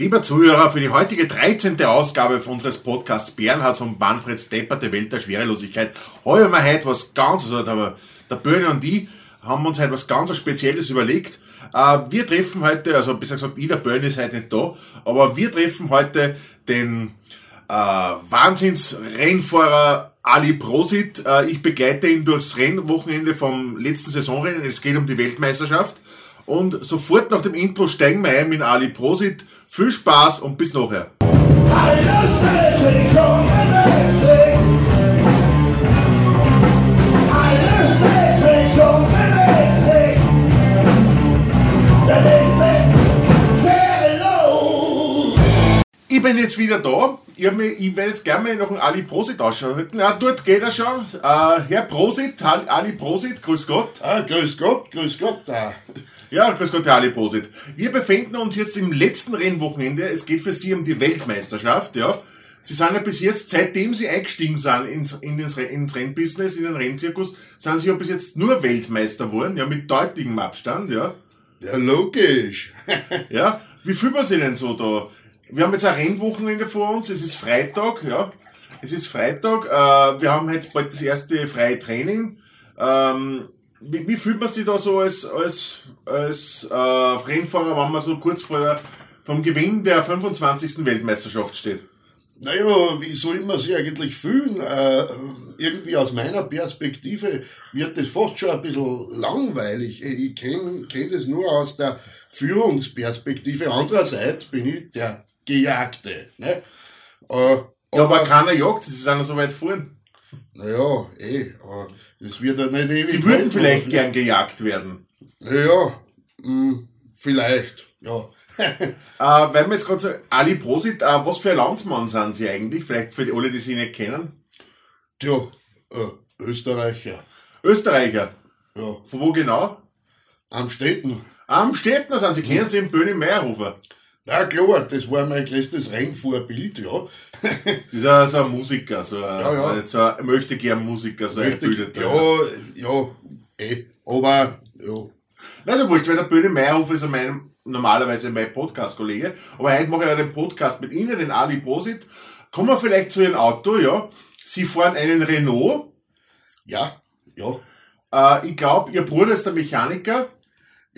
Lieber Zuhörer, für die heutige 13. Ausgabe unseres Podcasts Bernhard und Stepper, der Welt der Schwerelosigkeit, haben wir heute was ganz, also der, der Böhne und die haben uns heute was ganz Spezielles überlegt. Äh, wir treffen heute, also besser gesagt, ich, der Böhne ist heute nicht da, aber wir treffen heute den äh, Wahnsinns-Rennfahrer Ali Prosit. Äh, ich begleite ihn durchs Rennwochenende vom letzten Saisonrennen. Es geht um die Weltmeisterschaft. Und sofort nach dem Intro steigen wir ein mit Ali Prosit. Viel Spaß und bis nachher. Ich bin jetzt wieder da. Ich, mich, ich werde jetzt gerne mal noch einen Ali Prosit ausschauen. Ja, dort geht er schon. Äh, Herr Prosit, Ali Prosit, grüß Gott. Ah, grüß Gott, grüß Gott. Ah. Ja, grüß Gott, Herr Ali Prosit. Wir befinden uns jetzt im letzten Rennwochenende. Es geht für Sie um die Weltmeisterschaft, ja. Sie sind ja bis jetzt, seitdem Sie eingestiegen sind ins, in ins, ins Rennbusiness, in den Rennzirkus, sind Sie ja bis jetzt nur Weltmeister geworden, ja, mit deutlichem Abstand, ja. Ja, logisch. ja, wie fühlt man sich denn so da? Wir haben jetzt ein Rennwochenende vor uns, es ist Freitag, ja. Es ist Freitag, äh, wir haben jetzt bald das erste freie Training. Ähm, wie, wie fühlt man sich da so als, als, als äh, Rennfahrer, wenn man so kurz vor der, vom Gewinn der 25. Weltmeisterschaft steht? Naja, wie soll man sich eigentlich fühlen? Äh, irgendwie aus meiner Perspektive wird das fast schon ein bisschen langweilig. Ich kenne kenn das nur aus der Führungsperspektive. Andererseits bin ich der Gejagte. Ne? Äh, ja, aber, aber keiner jagt, sie sind ja so weit vorn. Naja, eh, aber das wird ja nicht ewig. Sie würden vielleicht machen. gern gejagt werden. Naja, mh, hm, vielleicht, ja. äh, weil wir jetzt gerade so, Ali Prosit, äh, was für ein Landsmann sind Sie eigentlich? Vielleicht für die alle, die Sie nicht kennen? Tja, äh, Österreicher. Österreicher? Ja. Von wo genau? Am Städten. Am Städten sind Sie, kennen Sie in Böhne Meierhofer? Ja klar, das war mein größtes Rennvorbild, ja. das ist ja so ein Musiker, so ein, ja, ja. so ein möchte gern Musiker, so möchte, ein Bilder. Ja, ja, eh, aber, ja. Also wurscht, weil der Böhne Meyerhofer ist mein, normalerweise mein Podcast-Kollege, aber heute mache ich ja den Podcast mit Ihnen, den Ali Posit. Kommen wir vielleicht zu Ihrem Auto, ja. Sie fahren einen Renault. Ja, ja. Äh, ich glaube, Ihr Bruder ist der Mechaniker.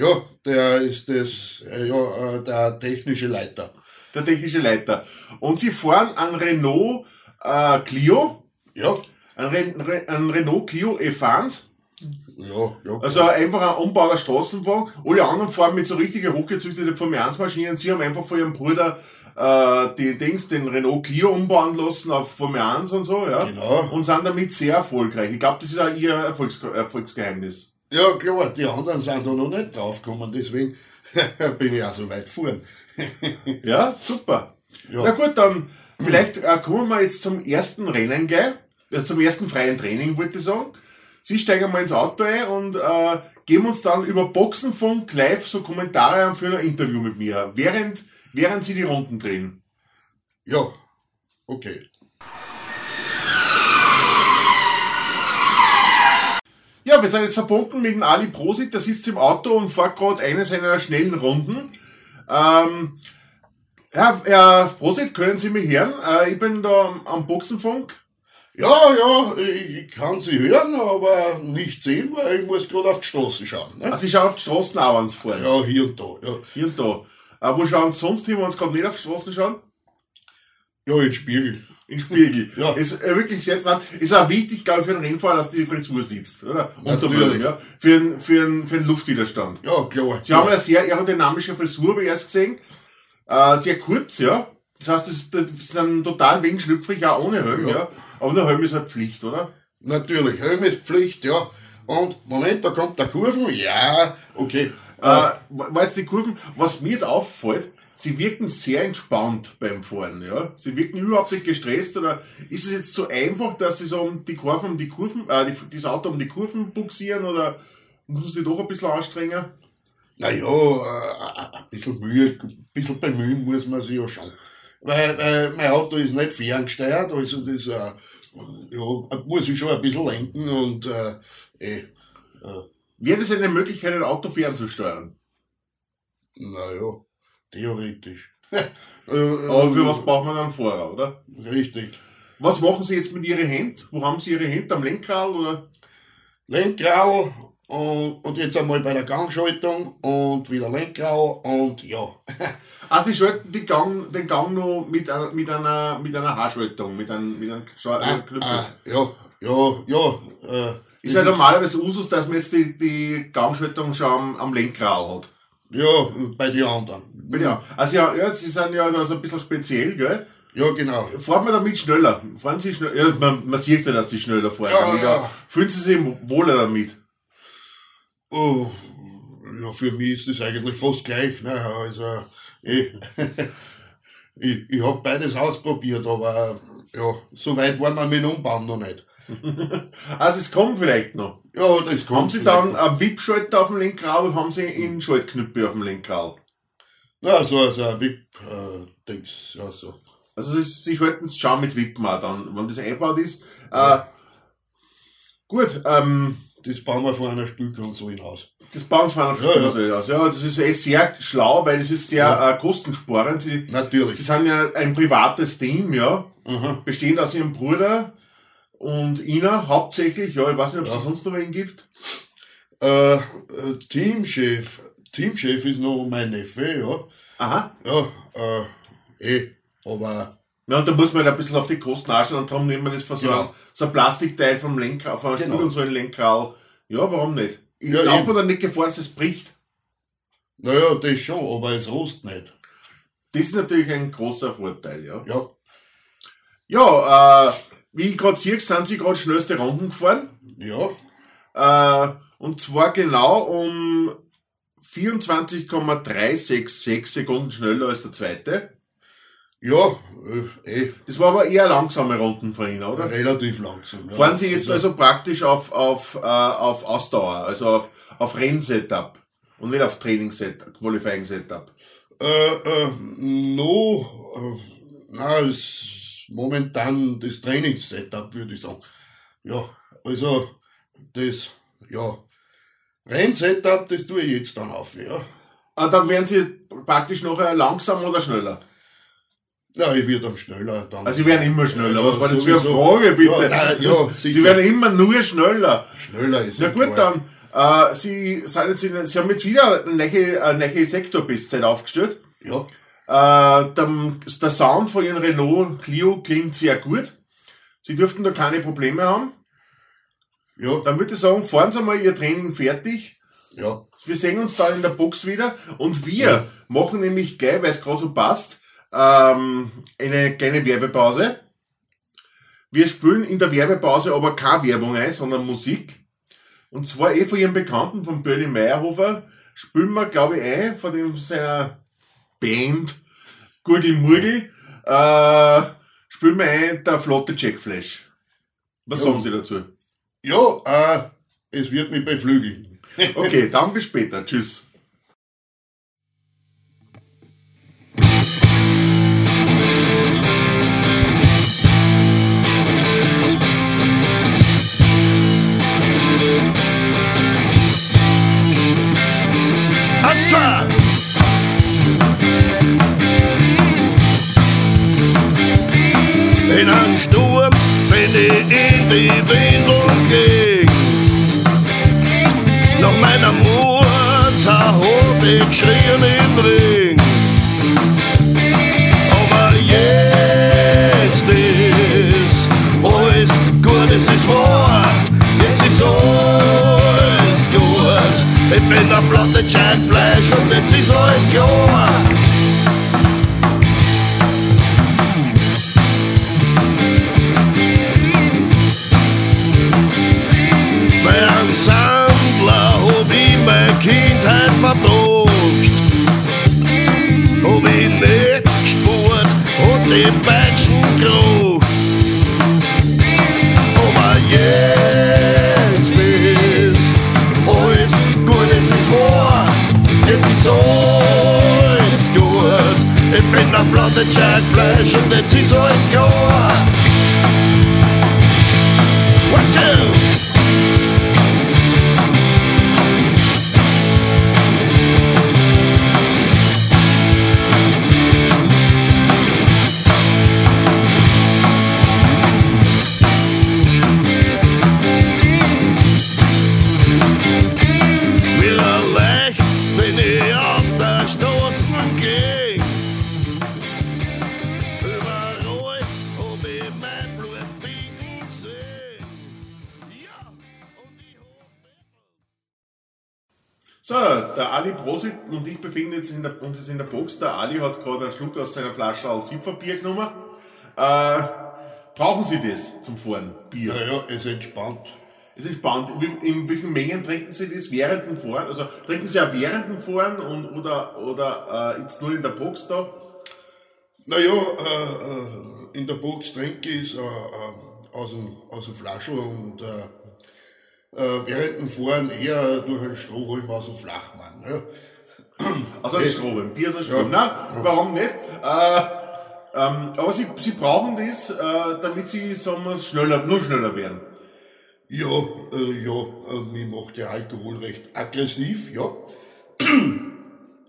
Ja, der ist das, äh, ja, äh, der technische Leiter. Der technische Leiter. Und Sie fahren ein Renault äh, Clio. Ja. Ein, Re ein Renault Clio E-Fans. Ja, ja. Also einfach ein Umbau der Straßenwagen. Alle anderen fahren mit so richtige hochgezüchtete Formel 1 Maschinen. Sie haben einfach von ihrem Bruder äh, die Dings, den Renault Clio umbauen lassen auf Formel 1 und so, ja. Genau. Und sind damit sehr erfolgreich. Ich glaube, das ist auch ihr Erfolgs Erfolgsgeheimnis. Ja, klar, die anderen sind da noch nicht draufgekommen, deswegen bin ich auch so weit vorn. ja, super. Ja. Na gut, dann vielleicht äh, kommen wir jetzt zum ersten Rennen gleich, also zum ersten freien Training, wollte ich sagen. Sie steigen mal ins Auto ein und äh, geben uns dann über Boxenfunk live so Kommentare an für ein Interview mit mir, während, während Sie die Runden drehen. Ja, okay. Ja, wir sind jetzt verbunden mit dem Ali Prosit, der sitzt im Auto und fährt gerade eine seiner schnellen Runden. Ähm, Herr, Herr Prosit, können Sie mich hören? Äh, ich bin da am Boxenfunk. Ja, ja, ich kann Sie hören, aber nicht sehen, weil ich muss gerade auf die Straße schauen. Ne? Also Sie schauen auf die Straßen auch, wenn Sie? Ja, hier und da. Ja. Hier und da. Äh, wo schauen Sie sonst hin, wenn Sie gerade nicht auf die Straßen schauen? Ja, in den Spiegel in Spiegel. ja. Ist äh, wirklich sehr interessant. Ist auch wichtig, glaube ich, für einen Rennfahrer, dass die Frisur sitzt, oder? Natürlich. ja. Für einen, für einen, für einen Luftwiderstand. Ja, klar. Sie haben eine sehr aerodynamische Frisur, habe ich erst gesehen. Äh, sehr kurz, ja. Das heißt, das, das sind total wenig schlüpfrig, auch ohne Helm, ja. ja. Aber der Helm ist halt Pflicht, oder? Natürlich, Helm ist Pflicht, ja. Und Moment, da kommt der Kurven, ja, okay. Äh, war jetzt die Kurven, was mir jetzt auffällt, sie wirken sehr entspannt beim Fahren, ja. Sie wirken überhaupt nicht gestresst oder ist es jetzt so einfach, dass sie so um die Kurven, um die Kurven, äh, das Auto um die Kurven buxieren oder muss man sich doch ein bisschen anstrengen? Naja, äh, ein bisschen Mühe, ein bisschen bemühen muss man sich ja schon. Weil, weil mein Auto ist nicht ferngesteuert, also das, äh, ja, muss ich schon ein bisschen lenken und, äh, eh, äh. Wäre das eine Möglichkeit, ein Auto fernzusteuern? Naja. Theoretisch. Äh, Aber für was braucht man dann Fahrer, oder? Richtig. Was machen Sie jetzt mit Ihren Händen? Wo haben Sie Ihre Hände? Am Lenkrad oder? Lenkrad und, und jetzt einmal bei der Gangschaltung und wieder Lenkrad und ja. Ah, Sie schalten die Gang, den Gang noch mit, einer- mit einer, mit einer Haarschaltung, mit einem, mit einem Ah, Knüppel. ah, ja, ja, ja. Äh, Ist ja normalerweise Usus, dass man jetzt die, die Gangschaltung schon am, am Lenkrad hat. ja, bei den anderen. Ja, also ja, ja, Sie sind ja so ein bisschen speziell, gell? Ja, genau. Fahren wir damit schneller? Fahren Sie schneller? Ja, man, man sieht ja, dass Sie schneller fahren. Ja, aber ja. Fühlen Sie sich wohler damit? Oh, ja, für mich ist das eigentlich fast gleich. Ne? Also, ich, ich, ich habe beides ausprobiert, aber ja, so weit waren wir mit dem Umbau noch nicht. Also es kommt vielleicht noch. Ja, das kommt. Haben Sie dann noch. einen VIP-Schalter auf dem Lenkrad oder haben Sie einen Schaltknüppel auf dem Lenkrad? Ja, so, so ein VIP-Dings, ja, so. Also es- Sie schalten es schon mit Wippen auch dann, wenn das eingebaut ist. Äh, gut, ähm, Das bauen wir von einer Spielkonsole aus. das bauen Sie von einer Ja, ja. Verspülung aus. Ja, das ist eh sehr schlau, weil das ist sehr Ja. äh, kostensparend. Sie, Sie Natürlich. sind ja ein privates Team, ja, Aha. bestehend aus Ihrem Bruder und Ihnen hauptsächlich. Ja, ich weiß nicht, ob es Ja. da sonst noch wen gibt. Äh, äh, Teamchef. Teamchef ist noch mein Neffe, ja. Aha. Ja, äh, eh, aber Ja, und da muss man halt ein bisschen auf die Kosten anschauen und darum nehmen wir das von so, Genau. einem, so ein Plastikteil vom Lenker, auf einer Genau. So ein Lenkrad. Ja, warum nicht? Ich Ja, laufe mir dann nicht Gefahr, dass es bricht. naja, das schon, aber es rost nicht. Das ist natürlich ein großer Vorteil, ja. Ja, Ja, äh, wie ich gerade sehe, sind sie gerade schnellste Runden gefahren. ja, Äh, und zwar genau um 24,366 Sekunden schneller als der zweite. ja, äh, eh, Das war aber eher langsame Runden von Ihnen, oder? relativ langsam. Ja. Fahren Sie jetzt also praktisch auf, auf, äh, auf Ausdauer, also auf, auf Rennsetup und nicht auf Trainingssetup, Qualifying-Setup. Äh, äh, no, äh, na, ist momentan das Trainingssetup, würde ich sagen. Ja, also, das, ja, Rennsetup, das tue ich jetzt dann auf, ja. Ah, dann werden Sie praktisch nachher langsam oder schneller. Ja, ich werde dann schneller dann. Also Sie werden immer schneller. Ja, Was war das für eine sowieso. Frage, bitte? Ja, nein, ja, Sie werden immer nur schneller. Schneller ist Na ja gut, klar. dann, äh, Sie, sind jetzt Sie haben jetzt wieder eine neue, eine neue Sektorbestzeit aufgestellt. Ja, Äh, der, der Sound von Ihrem Renault Clio klingt sehr gut. Sie dürften da keine Probleme haben. Ja, Dann würde ich sagen, fahren Sie mal Ihr Training fertig. ja, Wir sehen uns dann in der Box wieder. Und wir Ja. machen nämlich gleich, weil es gerade so passt, ähm, eine kleine Werbepause. Wir spielen in der Werbepause aber keine Werbung ein, sondern Musik. Und zwar eh von Ihrem Bekannten, von Bernie Meyerhofer, spielen wir, glaube ich, ein, von dem, seiner Band, Gurgel Murgel, äh, spielen wir ein, der flotte Jack Flash. Was Ja. sagen Sie dazu? Ja, äh, es wird mich beflügeln. Okay, dann bis später. Tschüss. In einem Sturm bin ich in die Windeln Ich bin der flotte Jack Flash und jetzt ist alles klar. Einem Sandler hab ich meine Kindheit verbracht. Hab ich nicht gespurt und die Peitschen gerucht. Der flotte Jack Flash und jetzt ist alles klar. Befinden jetzt in der, uns jetzt in der Box. Der Ali hat gerade einen Schluck aus seiner Flasche als Zipferbier genommen. Äh, brauchen Sie das zum Fahren? Bier? Naja, es entspannt. Es ist. Wie- In welchen Mengen trinken Sie das während dem Fahren? Also trinken Sie auch während dem Fahren und, oder, oder äh, jetzt nur in der Box da? Naja, äh, äh, in der Box trinke ich es äh, äh, aus dem, aus dem Flaschel und äh, äh, während dem Fahren eher durch einen Strohhalm aus dem Flachmann. Ja. Also ein Strohhalm. Bier ist ein Strohhalm. Nein, warum nicht? Äh, ähm, aber Sie, Sie brauchen das, äh, damit Sie, sagen wir, schneller, nur schneller werden. Ja, äh, ja, äh, mir macht der Alkohol recht aggressiv, ja.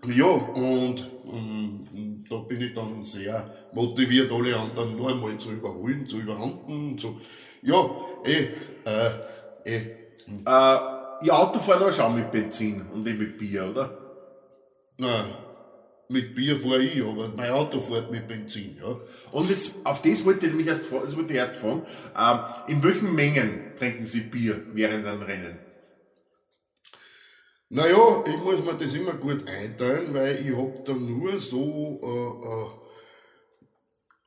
ja, und ähm, da bin ich dann sehr motiviert, alle anderen nur einmal zu überholen, zu überrunden, zu, ja, eh, äh, eh, Äh, Ihr Auto fährt aber schon mit Benzin und nicht mit Bier, oder? Na, mit Bier fahre ich, aber mein Auto fährt mit Benzin, ja. Und jetzt, auf das wollte ich nämlich erst, das wollte ich erst fragen. Ähm, in welchen Mengen trinken Sie Bier während einem Rennen? Naja, ich muss mir das immer gut einteilen, weil ich hab dann nur so, äh, äh,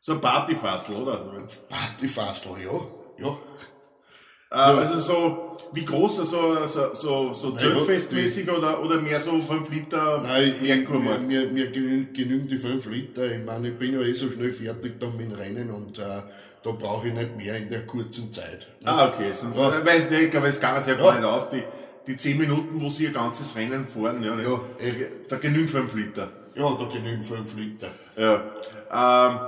So ein Partyfassel, oder? Partyfassel, ja, ja. Äh, also so, wie groß, so, so, so, so Mein Zeltfestmäßig oder, oder mehr so 5 Liter Nein, ich, mir, mir, mir genü- genügen die 5 Liter. Ich meine, ich bin ja eh so schnell fertig dann mit dem Rennen und äh, da brauche ich nicht mehr in der kurzen Zeit. Ah, okay, sonst, Ja. ja. weiß nicht, ich glaube, jetzt kann es ja gar nicht aus, die, die 10 Minuten, wo Sie Ihr ganzes Rennen fahren, ja, Ja, da genügen 5 Liter. Ja, da genügen 5 Liter. Ja. Ähm,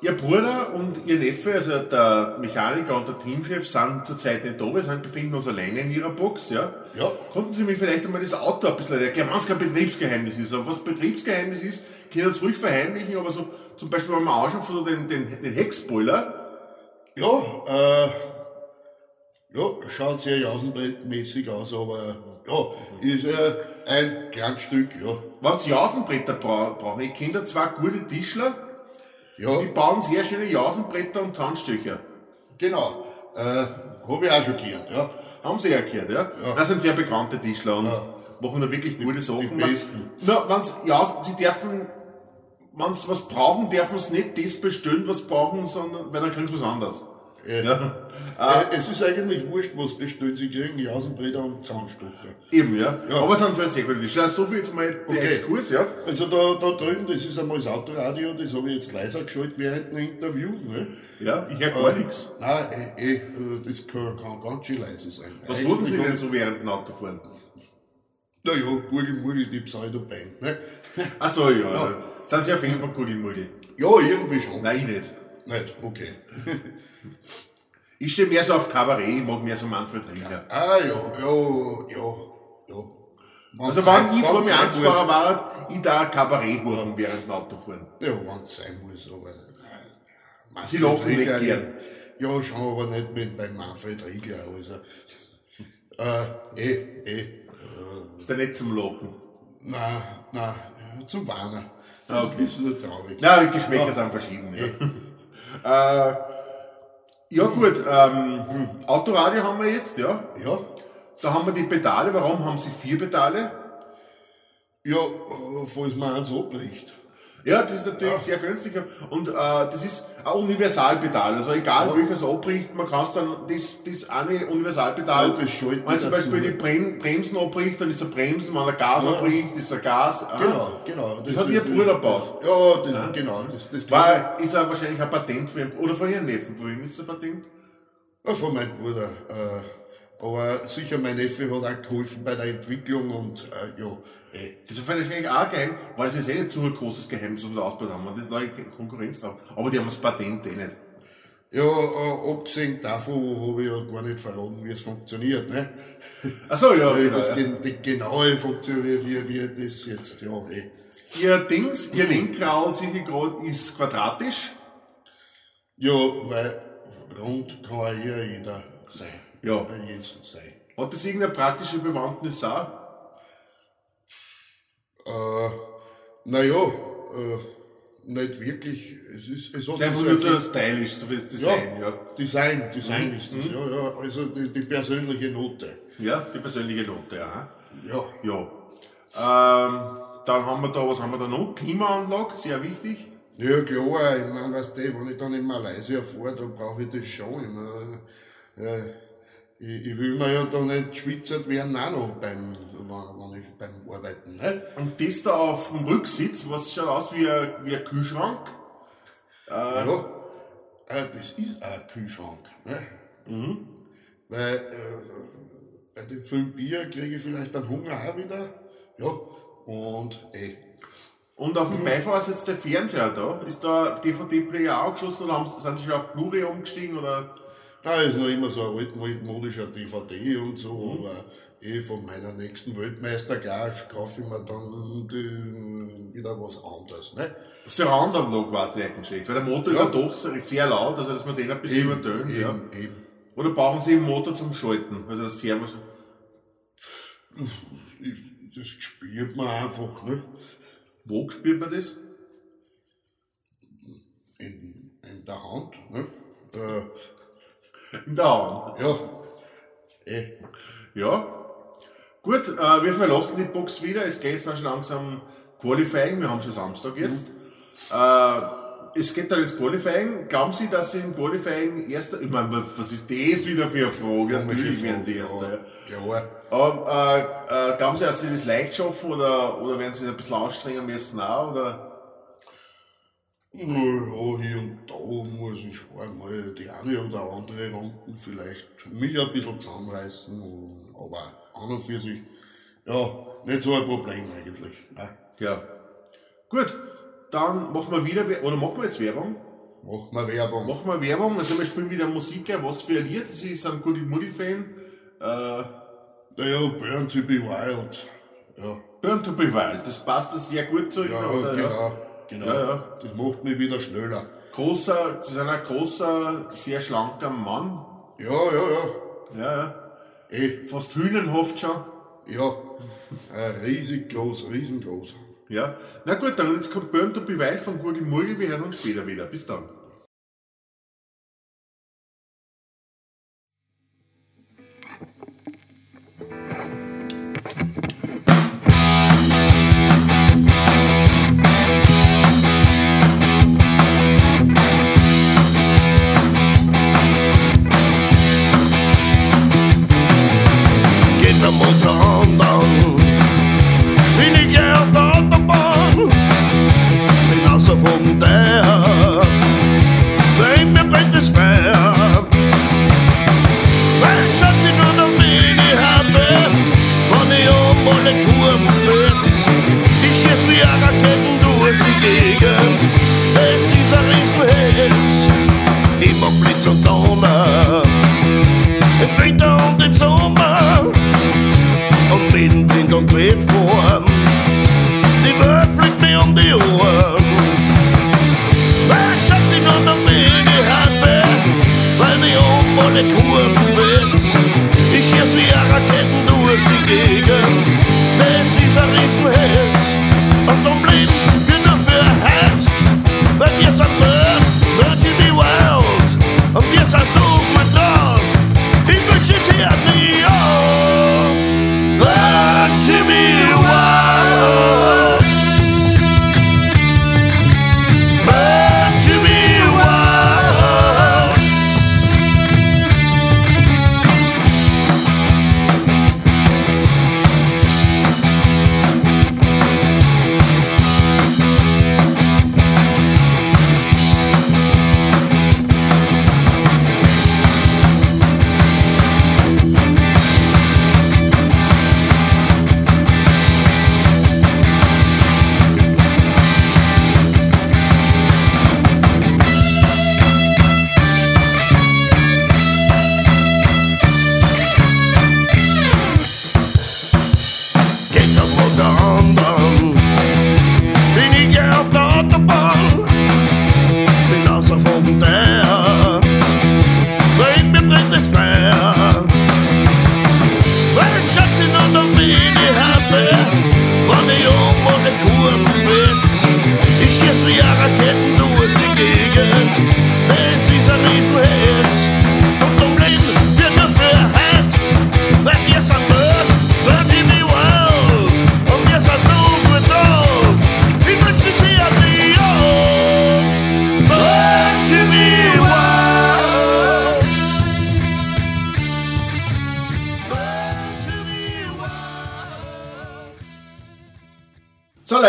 ihr Bruder und ihr Neffe, also der Mechaniker und der Teamchef, sind zurzeit nicht da, wir sind, befinden uns alleine in ihrer Box, ja. Ja. Konnten Sie mir vielleicht einmal das Auto ein bisschen erklären, wenn es kein Betriebsgeheimnis ist, aber was Betriebsgeheimnis ist, können Sie ruhig verheimlichen, aber so, zum Beispiel, wenn man anschaut von den, den, den Heckspoiler, Ja, äh, ja, schaut sehr jausenbrettmäßig aus, aber ja, ist äh, ein kleines Stück, ja. wenn Sie Jausenbretter bra brauchen, ich kenne da zwei gute Tischler, Ja, die bauen sehr schöne Jausenbretter und Zahnstocher. genau. Äh, hab ich auch schon gehört, ja. Haben Sie ja gehört, ja? Das sind sehr bekannte Tischler und machen da wirklich gute Sachen. die besten. Na, wenn's, ja, Sie dürfen, wenn Sie was brauchen, dürfen Sie nicht das bestellen, was brauchen, sondern, weil dann kriegen Sie was anderes. Äh, Ja. äh, es ist eigentlich wurscht, was bestellt. Sie kriegen Jausenbretter und Zahnstocher. Eben, ja. Ja. Aber es sind halt sehr gute Tischler. Also, so viel jetzt mal der Okay. Exkurs, ja. Also da, da drüben, das ist einmal das Autoradio, das habe ich jetzt leiser geschaltet während dem Interview. Ne? Ja, ich höre gar nichts. Nein, eh, eh, das kann, kann ganz schön leise sein. Was wollten Sie denn so während dem Autofahren? Naja, Gurgelmurgel, die Pseudo-Band. Ne? Ach so, ja. Sind Sie auf jeden Fall gut im Multi? Ja, irgendwie schon. Nein, ich nicht. Nicht, okay. Ich stehe mehr so auf Kabarett, ich mag mehr so Manfred Rieger. Ah, ja, ja, ja, ja. Also Wann's wenn ich vor mir Angstfahrer war, ich da Kabarett hören während dem Autofahren. Ja, wenn es sein muss, aber. äh, Sie lachen nicht gern. Ja, schon, aber nicht mit beim Manfred Riegler. Also, äh, eh, eh. Äh, Ist ja nicht zum Lachen. na, na, zum Warner. Ah, okay. Das ist nur traurig. Na, die Geschmäcker Ja. sind verschieden. Ja, äh, ja gut, ähm, Autoradio haben wir jetzt, ja. Ja, Da haben wir die Pedale. Warum haben Sie vier Pedale? ja, äh, falls man eins abbricht. Ja, das ist natürlich sehr günstig. Und äh, das ist ein Universalpedal. Also egal Ja. welches abbricht, man kann dann das, das eine Universalpedal. Ja, das wenn zum dazu. Beispiel die Brem Bremsen abbricht, dann ist er Bremsen, wenn er Gas Ja. abbricht, ist er Gas. Ah. Genau, genau. Das hat Ihr Bruder gebaut. Ja, das, genau. Das, das War, ist er wahrscheinlich ein Patent für ihn, oder von Ihren Neffen. Von wem ist das ein Patent? Ja, von meinem Bruder. Äh, aber sicher, mein Neffe hat auch geholfen bei der Entwicklung und äh, ja, eh. Das ist wahrscheinlich auch geheim, weil es ist eh nicht so ein großes Geheimnis, was wir ausgebaut haben, und das neue Konkurrenz haben. Aber die haben das Patent eh nicht. Ja, äh, abgesehen davon habe ich ja gar nicht verraten, wie es funktioniert. Ne? Achso, ja, Weil genau. das ja. die genaue funktioniert, wie, wie das jetzt, ja, eh. Ihr Dings, Ihr Lenkrad, sehe ich gerade, ist quadratisch. Ja, weil rund kann ja hier jeder sein. Ja. Sein. Hat das irgendeine praktische Bewandtnis auch? Äh, naja, äh, nicht wirklich. Es ist, es hat einfach so nur so stylisch, so wie das Design, ja. Design, Design Mhm. ist das, ja, ja. Also die, die persönliche Note. Ja, die persönliche Note, ja. Ja. Ja. Ähm, dann haben wir da, was haben wir da noch? Klimaanlage, sehr wichtig. Ja, klar, ich meine, weißt du, wenn ich dann in Malaysia fahre, da brauche ich das schon. Ich, mein, ja, ich, ich will mir ja da nicht geschwitzert werden, auch noch beim, wenn, ich beim Arbeiten. Ne? Und das da auf dem Rücksitz, was schaut aus wie ein, wie ein Kühlschrank. Äh, Ja, äh, das ist ein Kühlschrank. Ne? Mhm. Weil äh, bei dem vielen Bier kriege ich vielleicht dann Hunger auch wieder. Ja, und eh. Und auf dem Beifahrer sitzt der Fernseher da. Ist da DVD-Player auch geschossen oder haben, sind die schon auf Blu-ray umgestiegen? Oder? Da ist noch immer so ein altmodischer DVD und so, Mhm. aber eh von meiner nächsten Weltmeistergage kaufe ich mir dann die, wieder was anderes. Ne? Surround-Anlage war vielleicht nicht schlecht, weil der Motor ist Ja. ja doch sehr laut, also dass man den ein bisschen übertönt. Ja. eben, eben. Oder brauchen Sie einen Motor zum Schalten? Also das Thermos. Ich, das spürt man einfach, ne? Wo spürt man das? In, in der Hand, ne? Äh, In der Hand. ja, eh. Ja. Gut, äh, wir verlassen die Box wieder. Es geht jetzt auch schon langsam Qualifying. Wir haben schon Samstag jetzt. Äh, es geht dann ins Qualifying. Glauben Sie, dass Sie im Qualifying erster, ich meine, was ist das wieder für eine Frage? Natürlich werden Sie erster. ja. Klar. Aber äh, äh, glauben Sie, dass Sie das leicht schaffen oder, oder werden Sie ein bisschen anstrengen müssen auch? Oder? Ja, hier und da muss ich einmal die eine oder andere Runden vielleicht mich ein bisschen zusammenreißen, aber an und für sich, ja, nicht so ein Problem eigentlich. Ne? Ja. Gut, dann machen wir wieder, oder machen wir jetzt Werbung? Macht mal Werbung. Machen wir Werbung, also wir spielen wieder Musik, ja, was für ein Lied, Sie ist ein Goody Moody Fan. Äh, Naja, Burn to be Wild. Ja, Burn to be Wild, das passt das sehr gut zu ja, Ihnen, oder? Genau. Ja, ja. Das macht mich wieder schneller. Großer, Sie sind ein großer, sehr schlanker Mann. Ja, ja, ja. Ja, ja. Eh, Fast hühnenhaft schon. ja. Äh, riesig groß, riesengroß. Ja. Na gut, dann jetzt kommt Burn to be Wild von Gurgel Murgel, wir hören uns später wieder. Bis dann.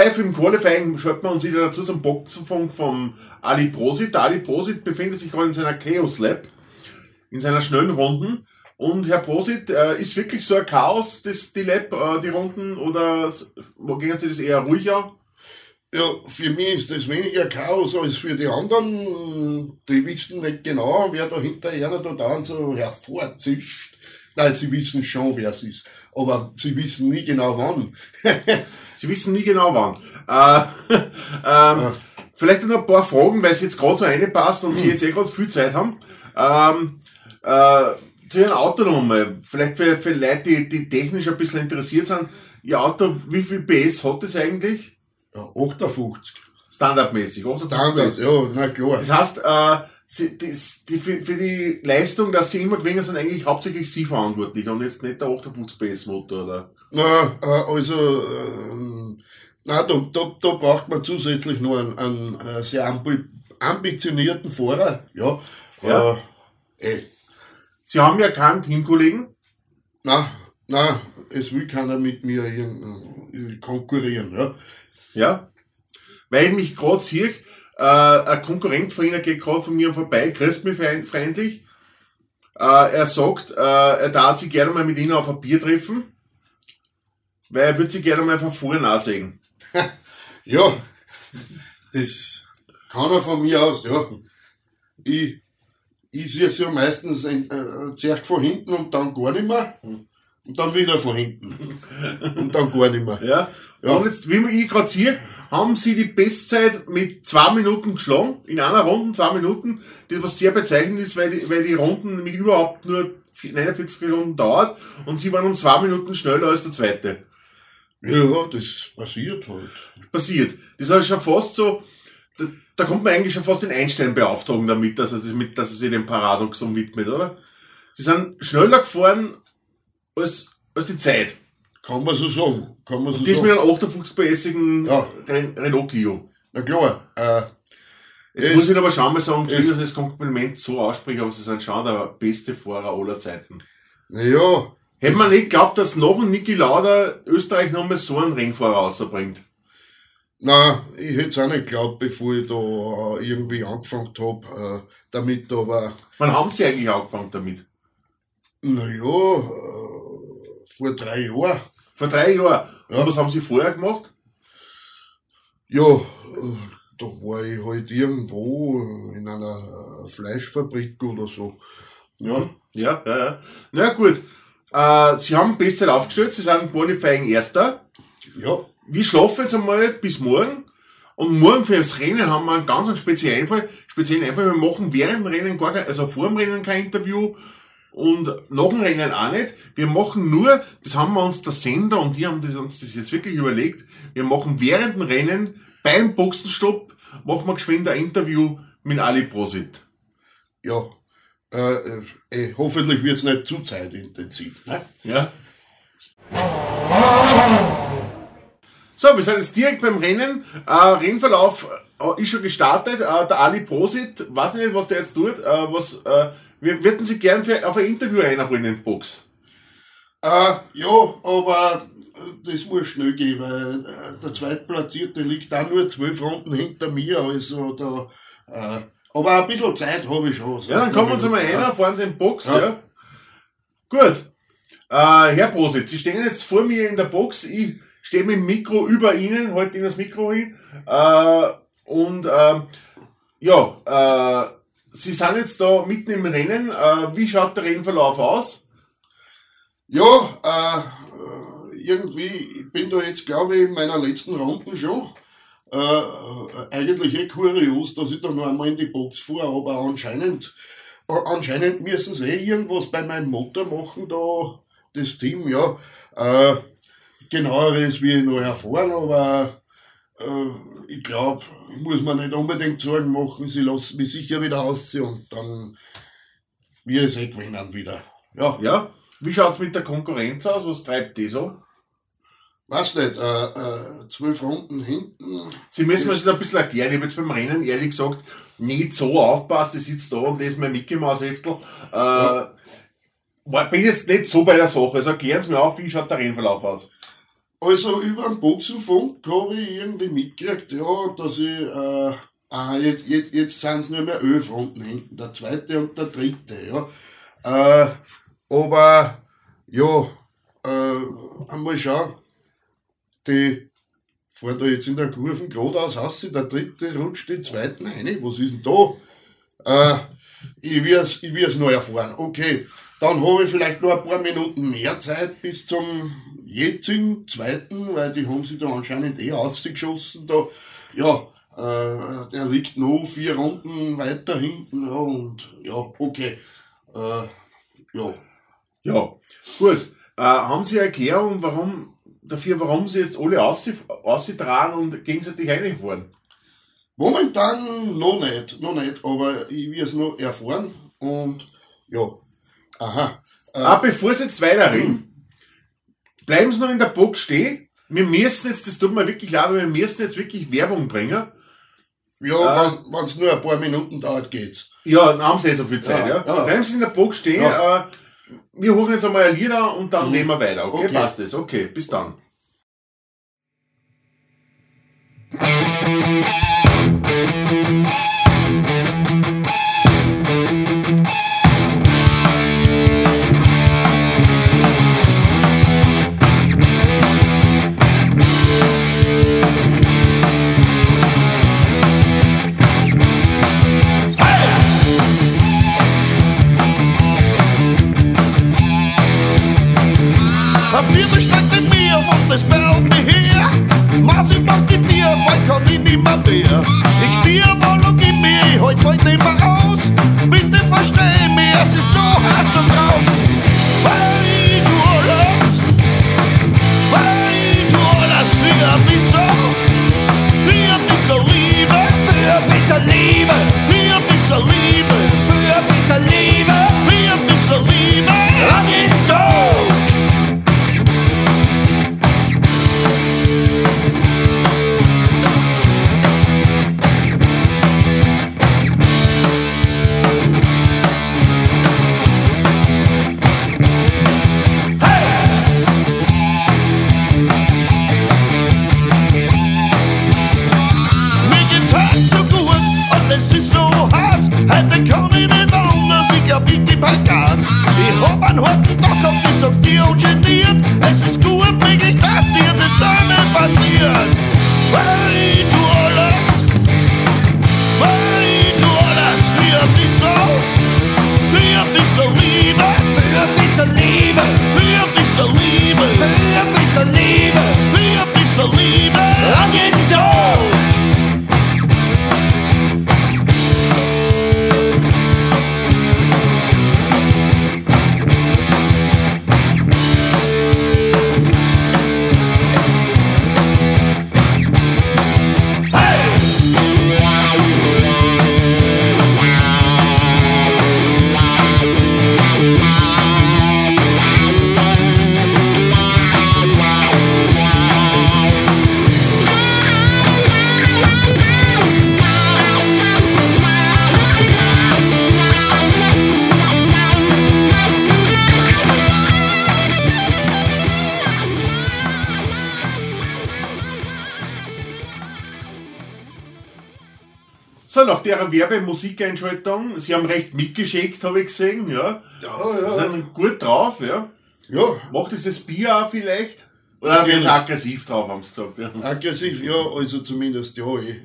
Live im Qualifying schalten wir uns wieder dazu zum Boxenfunk vom Ali Prosit. Ali Prosit befindet sich gerade in seiner Chaos Lab, in seiner schnellen Runden. Und Herr Prosit, äh, ist wirklich so ein Chaos, das, die Lab, äh, die Runden, oder wo gehen Sie das eher ruhig an? Ja, für mich ist das weniger Chaos als für die anderen. Die wissen nicht genau, wer da hinterher noch da dauernd so hervorzischt. Nein, sie wissen schon, wer es ist. Aber sie wissen nie genau wann. Sie wissen nie genau wann. Äh, ähm, Vielleicht noch ein paar Fragen, weil es jetzt gerade so reinpasst und Sie jetzt eh gerade viel Zeit haben. Ähm, äh, zu Ihren Autonummer, vielleicht für, für Leute, die, die technisch ein bisschen interessiert sind. Ihr Auto, wie viel PS hat es eigentlich? Ja, 58. Standardmäßig, oder? Standard, ja, na klar. Das heißt, äh, sie, die, die, für, für die Leistung, dass sie immer gewinnen, sind eigentlich hauptsächlich Sie verantwortlich und jetzt nicht der 58 PS Motor, oder? Na, äh, also, ähm, na, da, da, da braucht man zusätzlich noch einen, einen sehr ambi ambitionierten Fahrer. Ja, Ja. Äh. Sie haben ja keinen Teamkollegen. Na, na, es will keiner mit mir konkurrieren, ja. Ja. Weil ich mich gerade sehe, äh, ein Konkurrent von Ihnen geht gerade von mir vorbei, grüßt mich freund- freundlich. Äh, er sagt, äh, er darf sich gerne mal mit Ihnen auf ein Bier treffen, weil er würde sich gerne mal von vorne ansehen. Ja, das kann er von mir aus, ja. Ich, ich sehe es ja meistens ein, äh, zuerst von hinten und dann gar nicht mehr. Und dann wieder von hinten. Und dann gar nicht mehr. Ja. Ja. Und jetzt, wie man ich gerade sehe, haben Sie die Bestzeit mit zwei Minuten geschlagen, in einer Runde zwei Minuten, das was sehr bezeichnend ist, weil die, weil die Runden nämlich überhaupt nur 49 Runden dauert und Sie waren um zwei Minuten schneller als der zweite. Ja, das passiert halt. passiert. Das ist schon fast so, da, da kommt man eigentlich schon fast den Einstein beauftragen damit, dass er, sich mit, dass er sich dem Paradoxon widmet, oder? Sie sind schneller gefahren als, als die Zeit. Kann man so sagen. Kann man so das sagen. mit einem 58 PS-igen Ja. Ren Renault Clio. Na klar, äh, Jetzt Es- muss ich aber schon mal sagen, Entschuldigung, dass ich das Kompliment so ausspreche, aber sie sind schon der beste Fahrer aller Zeiten. naja, Hätte man nicht geglaubt, dass nach dem Niki Lauda Österreich noch mal so einen Rennfahrer rausbringt. na, ich hätte es auch nicht geglaubt, bevor ich da äh, irgendwie angefangen habe, äh, damit, aber, Wann haben sie eigentlich angefangen damit? naja, äh, vor drei Jahren, Vor drei Jahren. Ja. Und was haben sie vorher gemacht? ja, äh, da war ich halt irgendwo in einer äh, Fleischfabrik oder so. Ja, Ja, ja, ja. Na gut. Äh, sie haben besser aufgestellt, sie sind Qualifying Erster. ja, Wir schlafen jetzt einmal bis morgen. Und morgen für das Rennen haben wir einen ganz speziellen Fall. Speziellen Einfall. Wir machen während dem Rennen gar kein, also vor dem Rennen kein Interview und nach dem Rennen auch nicht. Wir machen nur, das haben wir uns der Sender und die haben das, uns das jetzt wirklich überlegt, wir machen während dem Rennen beim Boxenstopp machen wir geschwind ein Interview mit Ali Prosit. ja. Äh, äh, eh, hoffentlich wird es nicht zu zeitintensiv. Ne? Ja. So, wir sind jetzt direkt beim Rennen. Äh, Rennverlauf ist schon gestartet. Äh, der Ali Prosit, weiß nicht, was der jetzt tut. Äh, was, äh, wir würden Sie gern für, auf ein Interview einholen in die Box. Äh, ja, aber äh, das muss schnell gehen, weil äh, der Zweitplatzierte liegt auch nur zwölf Runden hinter mir, also da, äh, aber ein bisschen Zeit habe ich schon. Ja, dann kommen wir uns einmal Ja. rein, fahren Sie in die Box. Ja. Ja. Gut. Äh, Herr Prosit, Sie stehen jetzt vor mir in der Box. Ich stehe mit dem Mikro über Ihnen, halte Ihnen das Mikro hin. Äh, und ähm, ja, äh, Sie sind jetzt da mitten im Rennen. Äh, wie schaut der Rennverlauf aus? Ja, äh, äh, irgendwie, ich bin da jetzt, glaube ich, in meiner letzten Runde schon. Äh, äh, eigentlich eh kurios, dass ich da noch einmal in die Box fahre, aber anscheinend, äh, anscheinend müssen sie eh irgendwas bei meinem Motor machen, da, das Team, ja. Äh, genaueres will ich noch erfahren, aber äh, ich glaube, muss man nicht unbedingt Sorgen machen, sie lassen mich sicher wieder ausziehen und dann wir es eh gewinnen wieder. Ja. Ja. Wie schaut's mit der Konkurrenz aus? Was treibt die so? Weiß nicht, äh, äh, zwölf Runden hinten. Sie müssen mir das ein bisschen erklären. Ich habe jetzt beim Rennen ehrlich gesagt nicht so aufpasst. Ich sitze da und das ist mein Mickey Maus Heftel. Äh, war- bin jetzt nicht so bei der Sache. Also erklären Sie mir auf, wie schaut der Rennverlauf aus? Also über den Boxenfunk habe ich irgendwie mitgekriegt, ja, dass ich, äh, ah, jetzt, jetzt, jetzt sind es nur mehr elf Runden hinten, der zweite und der dritte, ja. Äh, aber, ja, äh, einmal schauen, die fahren da jetzt in der Kurve geradeaus aus, der dritte rutscht den zweiten rein, was ist denn da? Äh, ich wir's, ich wir's noch erfahren. Okay, dann habe ich vielleicht noch ein paar Minuten mehr Zeit bis zum jetzigen zweiten, weil die haben sich da anscheinend eh ausgeschossen. Da, ja, äh, der liegt noch vier Runden weiter hinten. Ja, und ja, okay. Äh, ja. Ja, gut. Äh, haben Sie eine Erklärung, warum, dafür, warum Sie jetzt alle ausgetragen und gegenseitig reinfahren? Momentan noch nicht, noch nicht, aber ich will es noch erfahren und ja. Aha. Äh, Ah, bevor Sie jetzt weiterreden, bleiben Sie noch in der Box stehen. Wir müssen jetzt, das tut mir wirklich leid, aber wir müssen jetzt wirklich Werbung bringen. ja, wenn es nur ein paar Minuten dauert, geht's. Ja, dann haben Sie nicht so viel Zeit, ja. Ja, ja. Bleiben Sie in der Box stehen. Äh, wir holen jetzt einmal ein Lied an und dann Mhm. nehmen wir weiter. Okay, Okay. passt das. Okay, bis dann. Nimmer mehr. Ich spür wohl und in mir, heute nicht mehr aus. Bitte versteh mich, es ist so heiß da draußen. Der Werbemusikeinschaltung, Sie haben recht mitgeschickt, habe ich gesehen, ja. Ja, Sie sind gut drauf, ja. Ja, Macht dieses Bier auch vielleicht? Oder Natürlich. jetzt aggressiv drauf, haben Sie gesagt, ja. aggressiv, ja, also zumindest, ja. Ich.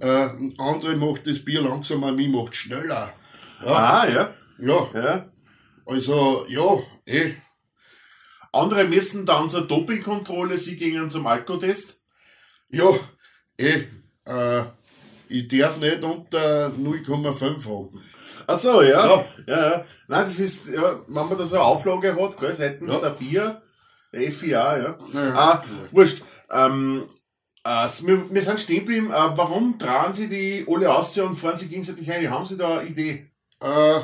Äh, andere macht das Bier langsamer, mich macht schneller. Ja, Ah, ja. ja, ja. also, ja, eh. Andere müssen dann zur Dopingkontrolle, Sie gingen zum Alkotest. Ja, eh. Äh, ich darf nicht unter 0,5 haben. Ach so, ja. Ja. ja. ja. Nein, das ist, ja, wenn man da so eine Auflage hat, gell, seitens Ja. der FIA, der FIA, ja. Ja, Ah, wurscht. Ähm, äh, wir, wir sind stehen geblieben. Äh, warum tragen Sie die alle aus und fahren Sie gegenseitig ein? Haben Sie da eine Idee? Äh,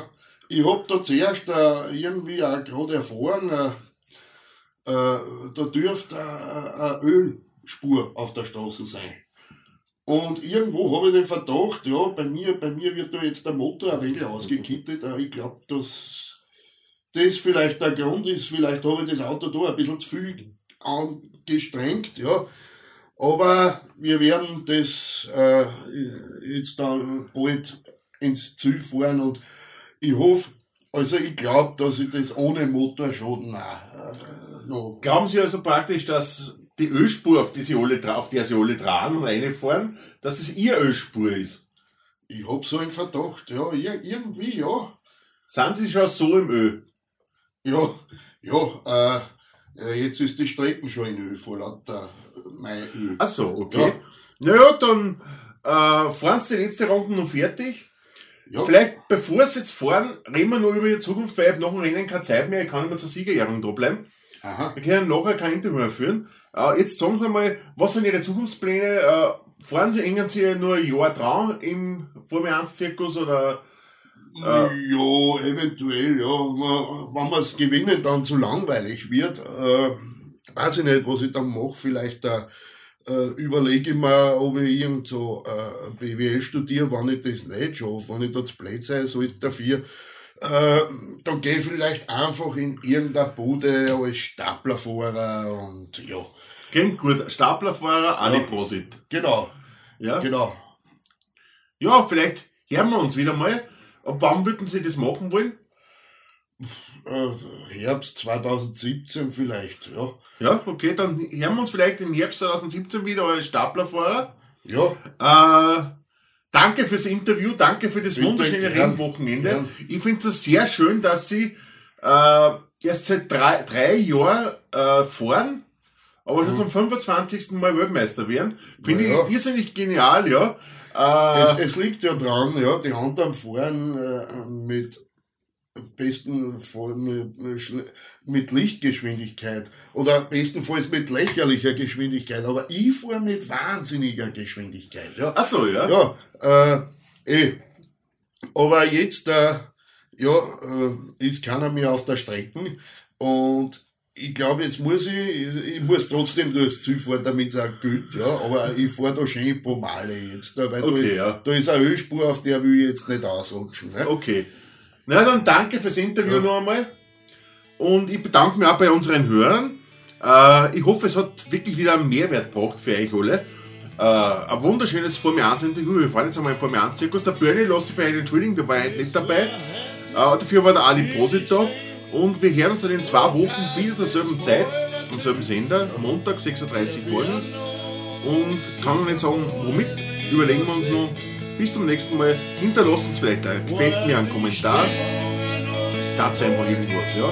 ich hab da zuerst äh, irgendwie auch gerade erfahren, äh, äh, da dürfte äh, eine Ölspur auf der Straße sein. Und irgendwo habe ich den Verdacht, ja, bei mir, bei mir wird da jetzt der Motor ein wenig ausgekittet. Äh, ich glaube, dass das vielleicht der Grund ist, vielleicht habe ich das Auto da ein bisschen zu viel angestrengt, ja. Aber wir werden das äh, jetzt dann bald ins Ziel fahren und ich hoffe, also ich glaube, dass ich das ohne Motorschaden auch äh, noch. Glauben Sie also praktisch, dass die Ölspur, auf die Sie alle, auf der Sie alle dran und reinfahren, dass es Ihr Ölspur ist? Ich hab so einen Verdacht, ja, ir irgendwie, ja. Sind Sie schon so im Öl? Ja, ja, äh, äh, jetzt ist die Strecken schon in Öl vor lauter mein Öl. Ach so, okay. Naja, dann äh, fahren Sie die letzte Runde noch fertig. Ja, Vielleicht, bevor Sie jetzt fahren, reden wir noch über Ihre Zukunft, weil ich hab nach dem Rennen keine Zeit mehr, ich kann immer zur Siegerehrung da bleiben. Aha. Wir können nachher kein Interview mehr führen. Äh, jetzt sagen Sie mal, was sind Ihre Zukunftspläne? Äh, fahren Sie, hängen Sie nur ein Jahr dran im Formel 1 Zirkus oder Ja, eventuell, ja. Wenn wir es gewinnen, dann zu langweilig wird, äh, weiß ich nicht, was ich dann mache. Vielleicht äh, äh, überlege ich mir, ob ich irgend so äh, BWL studiere, wenn ich das nicht schaffe, wenn ich da zu blöd sein sollte dafür. Äh, dann gehe ich vielleicht einfach in irgendeine Bude als Staplerfahrer und ja, klingt gut, Staplerfahrer, auch Ja. nicht Prosit. genau, Ja? genau. ja, vielleicht hören wir uns wieder mal. Ab wann würden Sie das machen wollen? Äh, Herbst 2017 vielleicht, ja. Ja, okay, dann hören wir uns vielleicht im Herbst 2017 wieder als Staplerfahrer. Ja, Äh, danke fürs Interview, danke für das Bitte, wunderschöne gern, Rennwochenende. gern. Ich finde es sehr schön, dass Sie äh, erst seit drei, drei Jahren äh, fahren, aber schon zum 25. Mal Weltmeister werden. Finde Mhm. Ja, ich irrsinnig genial, ja. Es, Äh, es liegt ja dran, ja, die anderen fahren äh, mit besten Fall mit, Lichtgeschwindigkeit oder bestenfalls mit lächerlicher Geschwindigkeit, aber ich fahre mit wahnsinniger Geschwindigkeit, ja. ach so, ja. Ja, äh, eh. Aber jetzt, äh, ja, äh, ist keiner mehr auf der Strecke und ich glaube, jetzt muss ich, ich muss trotzdem durchs Ziel fahren, damit es auch gilt, ja, aber ich fahre da schön Pomale jetzt, da, weil da, Okay, ist, ja. da ist eine Ölspur, auf der will ich jetzt nicht ausrutschen. Ne? Okay. Na dann danke fürs Interview Ja. noch einmal. Und ich bedanke mich auch bei unseren Hörern. Äh, ich hoffe, es hat wirklich wieder einen Mehrwert gebracht für euch alle. Äh, ein wunderschönes Formel 1 Interview. Wir fahren jetzt einmal im Formel 1 Zirkus. Der Bernie lässt sich vielleicht entschuldigen, der war heute nicht dabei. Äh, dafür war der Ali Posit da. Und wir hören uns dann in zwei Wochen wieder zur selben Zeit, am selben Sender, Montag 6.30 Uhr morgens. Und kann noch nicht sagen, womit, überlegen wir uns noch. Bis zum nächsten Mal. Hinterlasst uns vielleicht ein, gefällt mir einen Kommentar. Dazu einfach irgendwas, ja.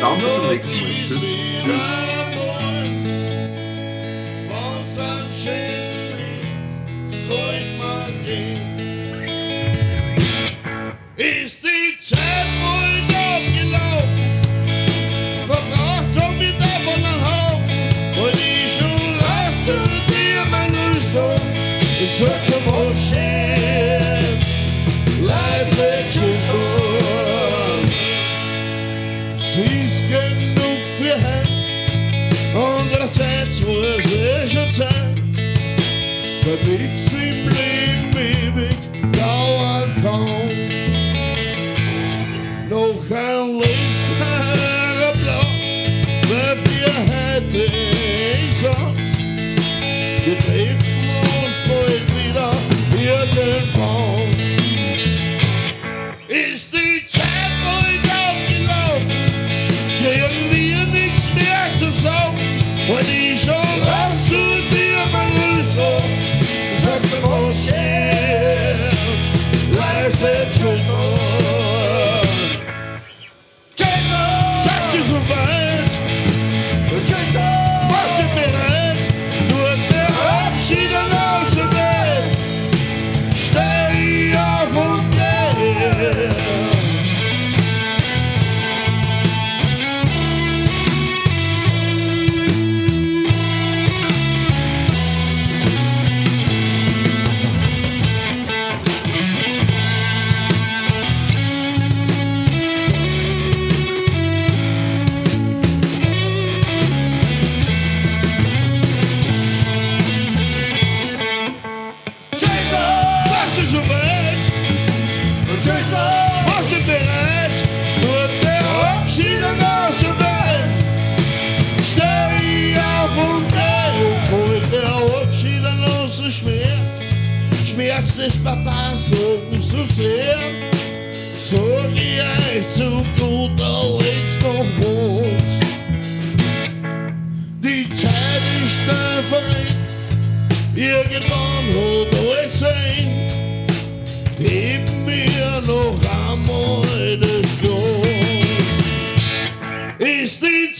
Dann bis zum nächsten Mal. Tschüss. Tschüss. Geben wir noch einmal das Glas. Ist die